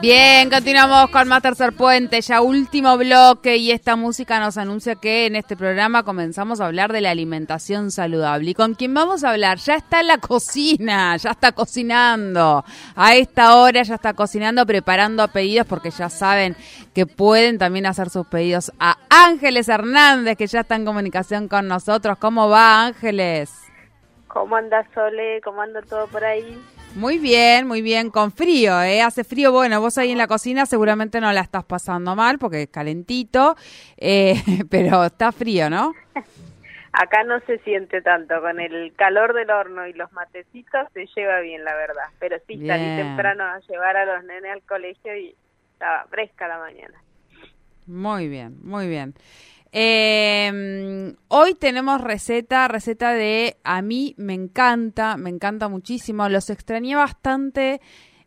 Bien, continuamos con más Tercer Puente, ya último bloque y esta música nos anuncia que en este programa comenzamos a hablar de la alimentación saludable. ¿Y con quién vamos a hablar? Ya está en la cocina, ya está cocinando. A esta hora ya está cocinando, preparando pedidos porque ya saben que pueden también hacer sus pedidos a Ángeles Hernández, que ya está en comunicación con nosotros. ¿Cómo va Ángeles? ¿Cómo anda Sole? ¿Cómo anda todo por ahí? Muy bien, muy bien, con frío, ¿eh? Hace frío, bueno, vos ahí en la cocina seguramente no la estás pasando mal porque es calentito, eh, pero está frío, ¿no? Acá no se siente tanto, con el calor del horno y los matecitos se lleva bien, la verdad. Pero sí, salí temprano a llevar a los nenes al colegio y estaba fresca la mañana. Muy bien, muy bien. Eh, hoy tenemos receta, receta de a mí me encanta, me encanta muchísimo. Los extrañé bastante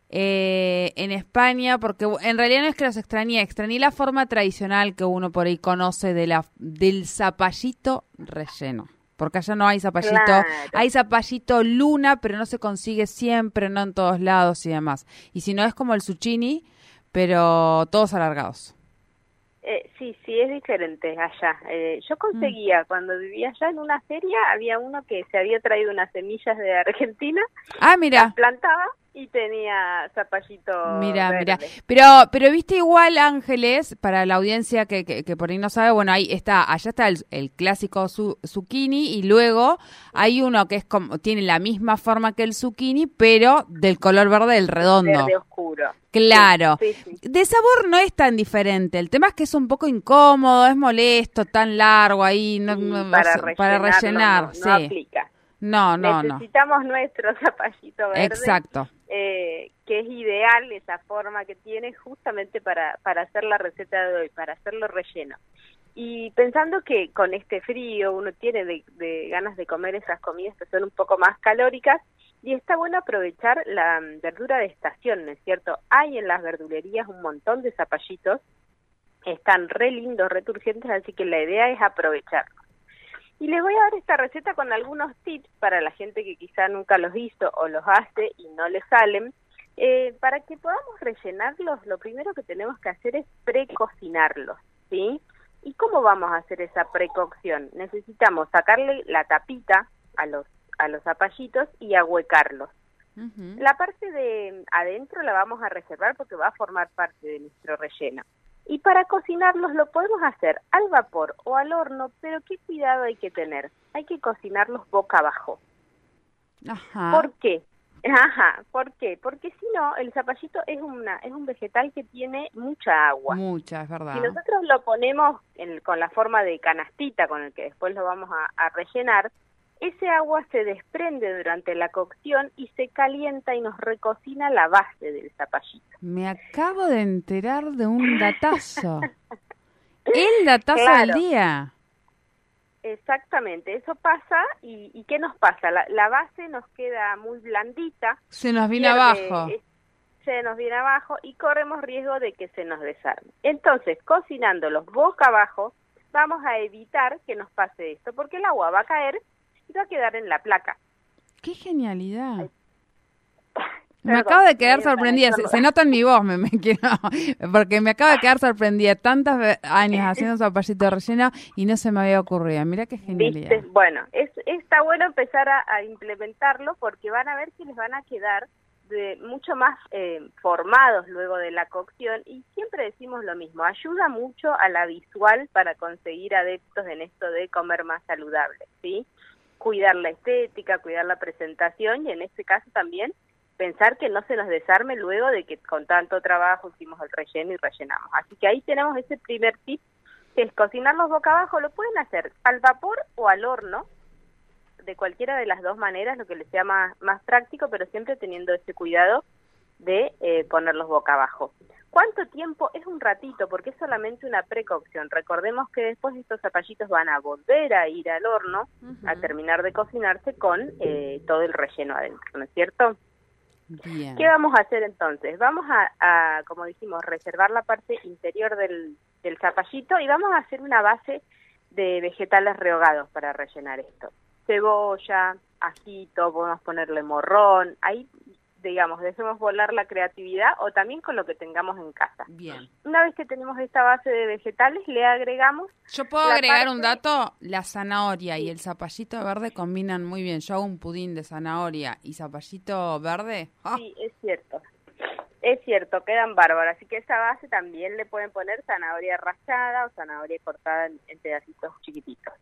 eh, en España porque en realidad no es que los extrañé, extrañé la forma tradicional que uno por ahí conoce de la del zapallito relleno. Porque allá no hay zapallito, hay zapallito luna, pero no se consigue siempre, no en todos lados y demás. Y si no es como el zucchini, pero todos alargados. Eh, sí, sí, es diferente allá. Eh, yo conseguía, mm. cuando vivía allá en una feria, había uno que se había traído unas semillas de Argentina. Ah, mira. Las plantaba y tenía zapallito Mira, mira. Pero, pero viste igual, Ángeles, para la audiencia que, que, por ahí no sabe, bueno, ahí está, allá está el, clásico zucchini y luego hay uno que es como, tiene la misma forma que el zucchini, pero del color verde, el redondo. Verde oscuro. Claro. De sabor no es tan diferente. El tema es que es un poco incómodo, es molesto, tan largo ahí, no, para, rellenar, no, aplica. No, no, Necesitamos nuestro zapallito verde. Exacto. Eh, que es ideal esa forma que tiene justamente para, para hacer la receta de hoy, para hacerlo relleno. Y pensando que con este frío uno tiene de, ganas de comer esas comidas que son un poco más calóricas, y está bueno aprovechar la verdura de estación, ¿no es cierto? Hay en las verdulerías un montón de zapallitos, están re lindos, returgentes, así que la idea es aprovecharlos. Y les voy a dar esta receta con algunos tips para la gente que quizá nunca los hizo o los hace y no les salen. Eh, para que podamos rellenarlos, lo primero que tenemos que hacer es precocinarlos, ¿sí? ¿Y cómo vamos a hacer esa precocción? Necesitamos sacarle la tapita a los, a los zapallitos y ahuecarlos. La parte de adentro la vamos a reservar porque va a formar parte de nuestro relleno. Y para cocinarlos lo podemos hacer al vapor o al horno, pero qué cuidado hay que tener. Hay que cocinarlos boca abajo. Ajá. ¿Por qué? Ajá, ¿por qué? Porque si no, el zapallito es una es un vegetal que tiene mucha agua. Mucha, es verdad. Si nosotros lo ponemos con la forma de canastita con el que después lo vamos a rellenar, ese agua se desprende durante la cocción y se calienta y nos recocina la base del zapallito. Me acabo de enterar de un datazo. El datazo del día. Exactamente, eso pasa y, ¿qué nos pasa? La, base nos queda muy blandita. Se nos viene abajo. Se nos viene abajo y corremos riesgo de que se nos desarme. Entonces, cocinándolos boca abajo, vamos a evitar que nos pase esto, porque el agua va a caer y va a quedar en la placa. ¡Qué genialidad! Me acabo de quedar sorprendida, se, nota en mi voz, me, quiero, porque me acabo de quedar sorprendida tantos años haciendo zapallito relleno y no se me había ocurrido. Mira qué genialidad. Bueno, es, está bueno empezar a, implementarlo porque van a ver que les van a quedar de mucho más eh, formados luego de la cocción y siempre decimos lo mismo, ayuda mucho a la visual para conseguir adeptos en esto de comer más saludable, ¿sí? Cuidar la estética, cuidar la presentación y en este caso también pensar que no se nos desarme luego de que con tanto trabajo hicimos el relleno y rellenamos. Así que ahí tenemos ese primer tip, que es cocinarlos boca abajo, lo pueden hacer al vapor o al horno, de cualquiera de las dos maneras, lo que les sea más, más práctico, pero siempre teniendo ese cuidado de eh, ponerlos boca abajo. ¿Cuánto tiempo? Es un ratito, porque es solamente una precaución. Recordemos que después estos zapallitos van a volver a ir al horno a terminar de cocinarse con eh, todo el relleno adentro, ¿no es cierto? Bien. ¿Qué vamos a hacer entonces? Vamos a, a, como dijimos, reservar la parte interior del, del zapallito y vamos a hacer una base de vegetales rehogados para rellenar esto. Cebolla, ajito, podemos ponerle morrón, ahí digamos, dejemos volar la creatividad o también con lo que tengamos en casa. Bien. Una vez que tenemos esta base de vegetales, le agregamos... Yo puedo agregar parte- un dato, la zanahoria y el zapallito verde combinan muy bien. Yo hago un pudín de zanahoria y zapallito verde. ¡ah! Sí, es cierto. Es cierto, quedan bárbaros. Así que esa base también le pueden poner zanahoria rallada o zanahoria cortada en, en pedacitos chiquititos.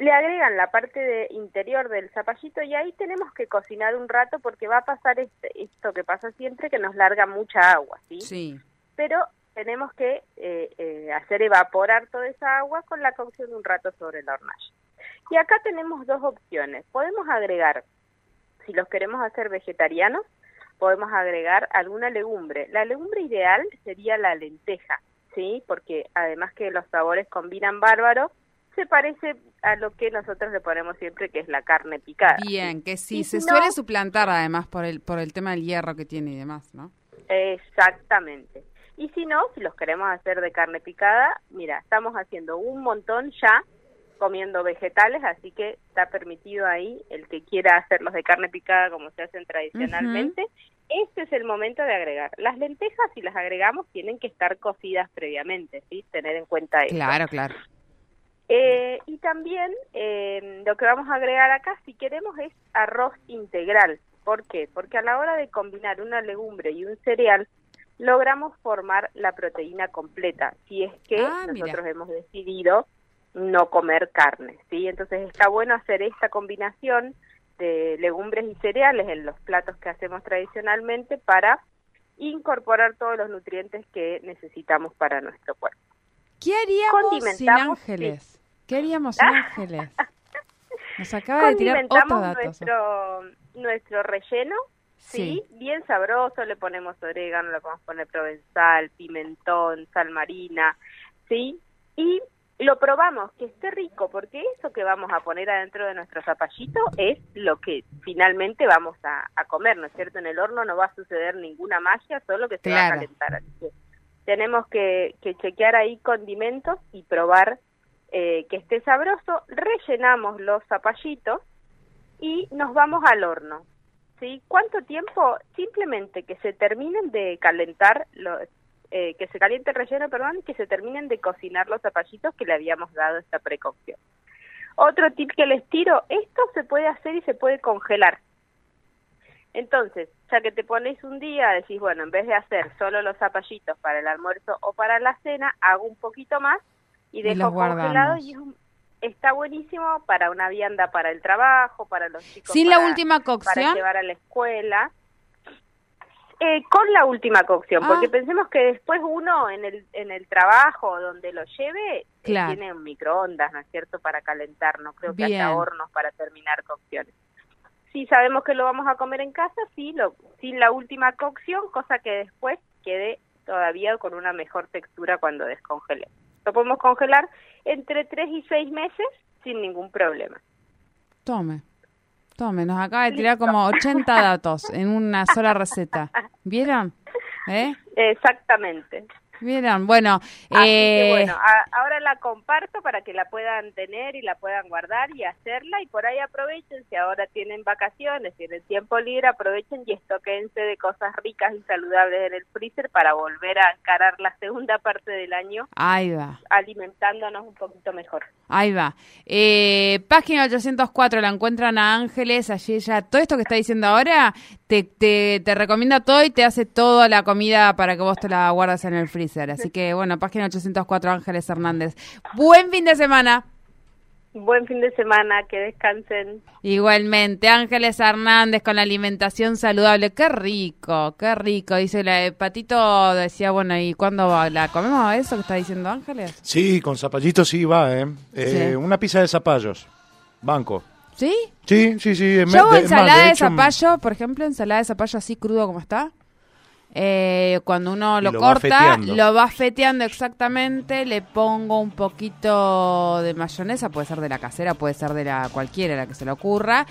Le agregan la parte de interior del zapallito y ahí tenemos que cocinar un rato porque va a pasar este- esto que pasa siempre, que nos larga mucha agua, ¿sí? Sí. Pero tenemos que eh, eh, hacer evaporar toda esa agua con la cocción de un rato sobre la hornalla. Y acá tenemos dos opciones. Podemos agregar, si los queremos hacer vegetarianos, podemos agregar alguna legumbre. La legumbre ideal sería la lenteja, ¿sí? Porque además que los sabores combinan bárbaro, se parece a lo que nosotros le ponemos siempre, que es la carne picada. Bien, que sí, Y se no- suele suplantar además por el por el tema del hierro que tiene y demás, ¿no? Exactamente. Y si no, si los queremos hacer de carne picada, mira, estamos haciendo un montón ya comiendo vegetales, así que está permitido ahí el que quiera hacerlos de carne picada como se hacen tradicionalmente. Este es el momento de agregar. Las lentejas, si las agregamos, tienen que estar cocidas previamente, ¿sí? Tener en cuenta eso. Claro, claro. Eh, y también eh, lo que vamos a agregar acá, si queremos, es arroz integral. ¿Por qué? Porque a la hora de combinar una legumbre y un cereal, logramos formar la proteína completa, si es que Ah, nosotros hemos decidido no comer carne, ¿sí? Entonces está bueno hacer esta combinación de legumbres y cereales en los platos que hacemos tradicionalmente para incorporar todos los nutrientes que necesitamos para nuestro cuerpo. ¿Qué haríamos sin ángeles? ¿Qué haríamos ángeles? Nos acaba de tirar otro Condimentamos dato. nuestro, nuestro relleno, ¿sí? Bien sabroso, le ponemos orégano, le podemos poner provenzal, pimentón, sal marina, ¿sí? Y lo probamos, que esté rico, porque eso que vamos a poner adentro de nuestro zapallito es lo que finalmente vamos a, a comer, ¿no es cierto? En el horno no va a suceder ninguna magia, solo que se va a calentar. Así que tenemos que, que chequear ahí condimentos y probar eh, que esté sabroso, rellenamos los zapallitos y nos vamos al horno. ¿Sí? ¿Cuánto tiempo? Simplemente que se terminen de calentar los eh, que se caliente el relleno, perdón, y que se terminen de cocinar los zapallitos que le habíamos dado esta precaución. Otro tip que les tiro, esto se puede hacer y se puede congelar. Entonces, ya que te pones un día, decís, bueno, en vez de hacer solo los zapallitos para el almuerzo o para la cena, hago un poquito más y Y dejo y es un- está buenísimo para una vianda para el trabajo, para los chicos. Sin la para- última para cocción, llevar a la escuela. Eh, con la última cocción, Ah. porque pensemos que después uno en el, en el trabajo donde lo lleve eh, tiene un microondas, ¿no es cierto?, para calentar, no creo que haya hornos para terminar cocciones. Si sabemos que lo vamos a comer en casa, sí, lo, sin la última cocción, cosa que después quede todavía con una mejor textura cuando descongele. Lo podemos congelar entre 3 y 6 meses sin ningún problema. tome. Tome, nos acaba de tirar como 80 datos en una sola receta. ¿Vieron? ¿Eh? Exactamente. ¿Vieron? Bueno, que eh, bueno, a- ahora la comparto para que la puedan tener y la puedan guardar y hacerla y por ahí aprovechen, si ahora tienen vacaciones, tienen tiempo libre, aprovechen y estoquense de cosas ricas y saludables en el freezer para volver a encarar la segunda parte del año ahí va. alimentándonos un poquito mejor. Ahí va. Eh, página 804, la encuentran a Ángeles, allí ella, todo esto que está diciendo ahora, te, te, te recomienda todo y te hace toda la comida para que vos te la guardes en el freezer. Así que, bueno, página 804, Ángeles Hernández. Buen fin de semana. Buen fin de semana, que descansen. Igualmente, Ángeles Hernández con la alimentación saludable. Qué rico, qué rico. Dice la eh, Patito, decía, bueno, ¿y cuándo va? ¿La comemos eso que está diciendo Ángeles? Sí, con zapallitos sí va, ¿eh? Eh, Sí. Una pizza de zapallos. Banco. ¿Sí? Sí, sí, sí. Yo hago de- ensalada de, hecho, zapallo, por ejemplo, ensalada de zapallo así crudo como está. Eh, cuando uno lo, corta, lo va feteando exactamente, le pongo un poquito de mayonesa, puede ser de la casera, puede ser de la cualquiera, la que se le ocurra,